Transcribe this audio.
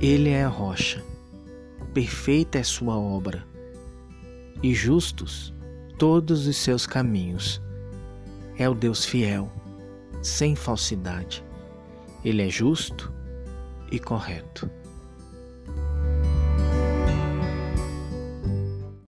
Ele é a rocha, perfeita é sua obra, e justos todos os seus caminhos. É o Deus fiel, sem falsidade. Ele é justo e correto.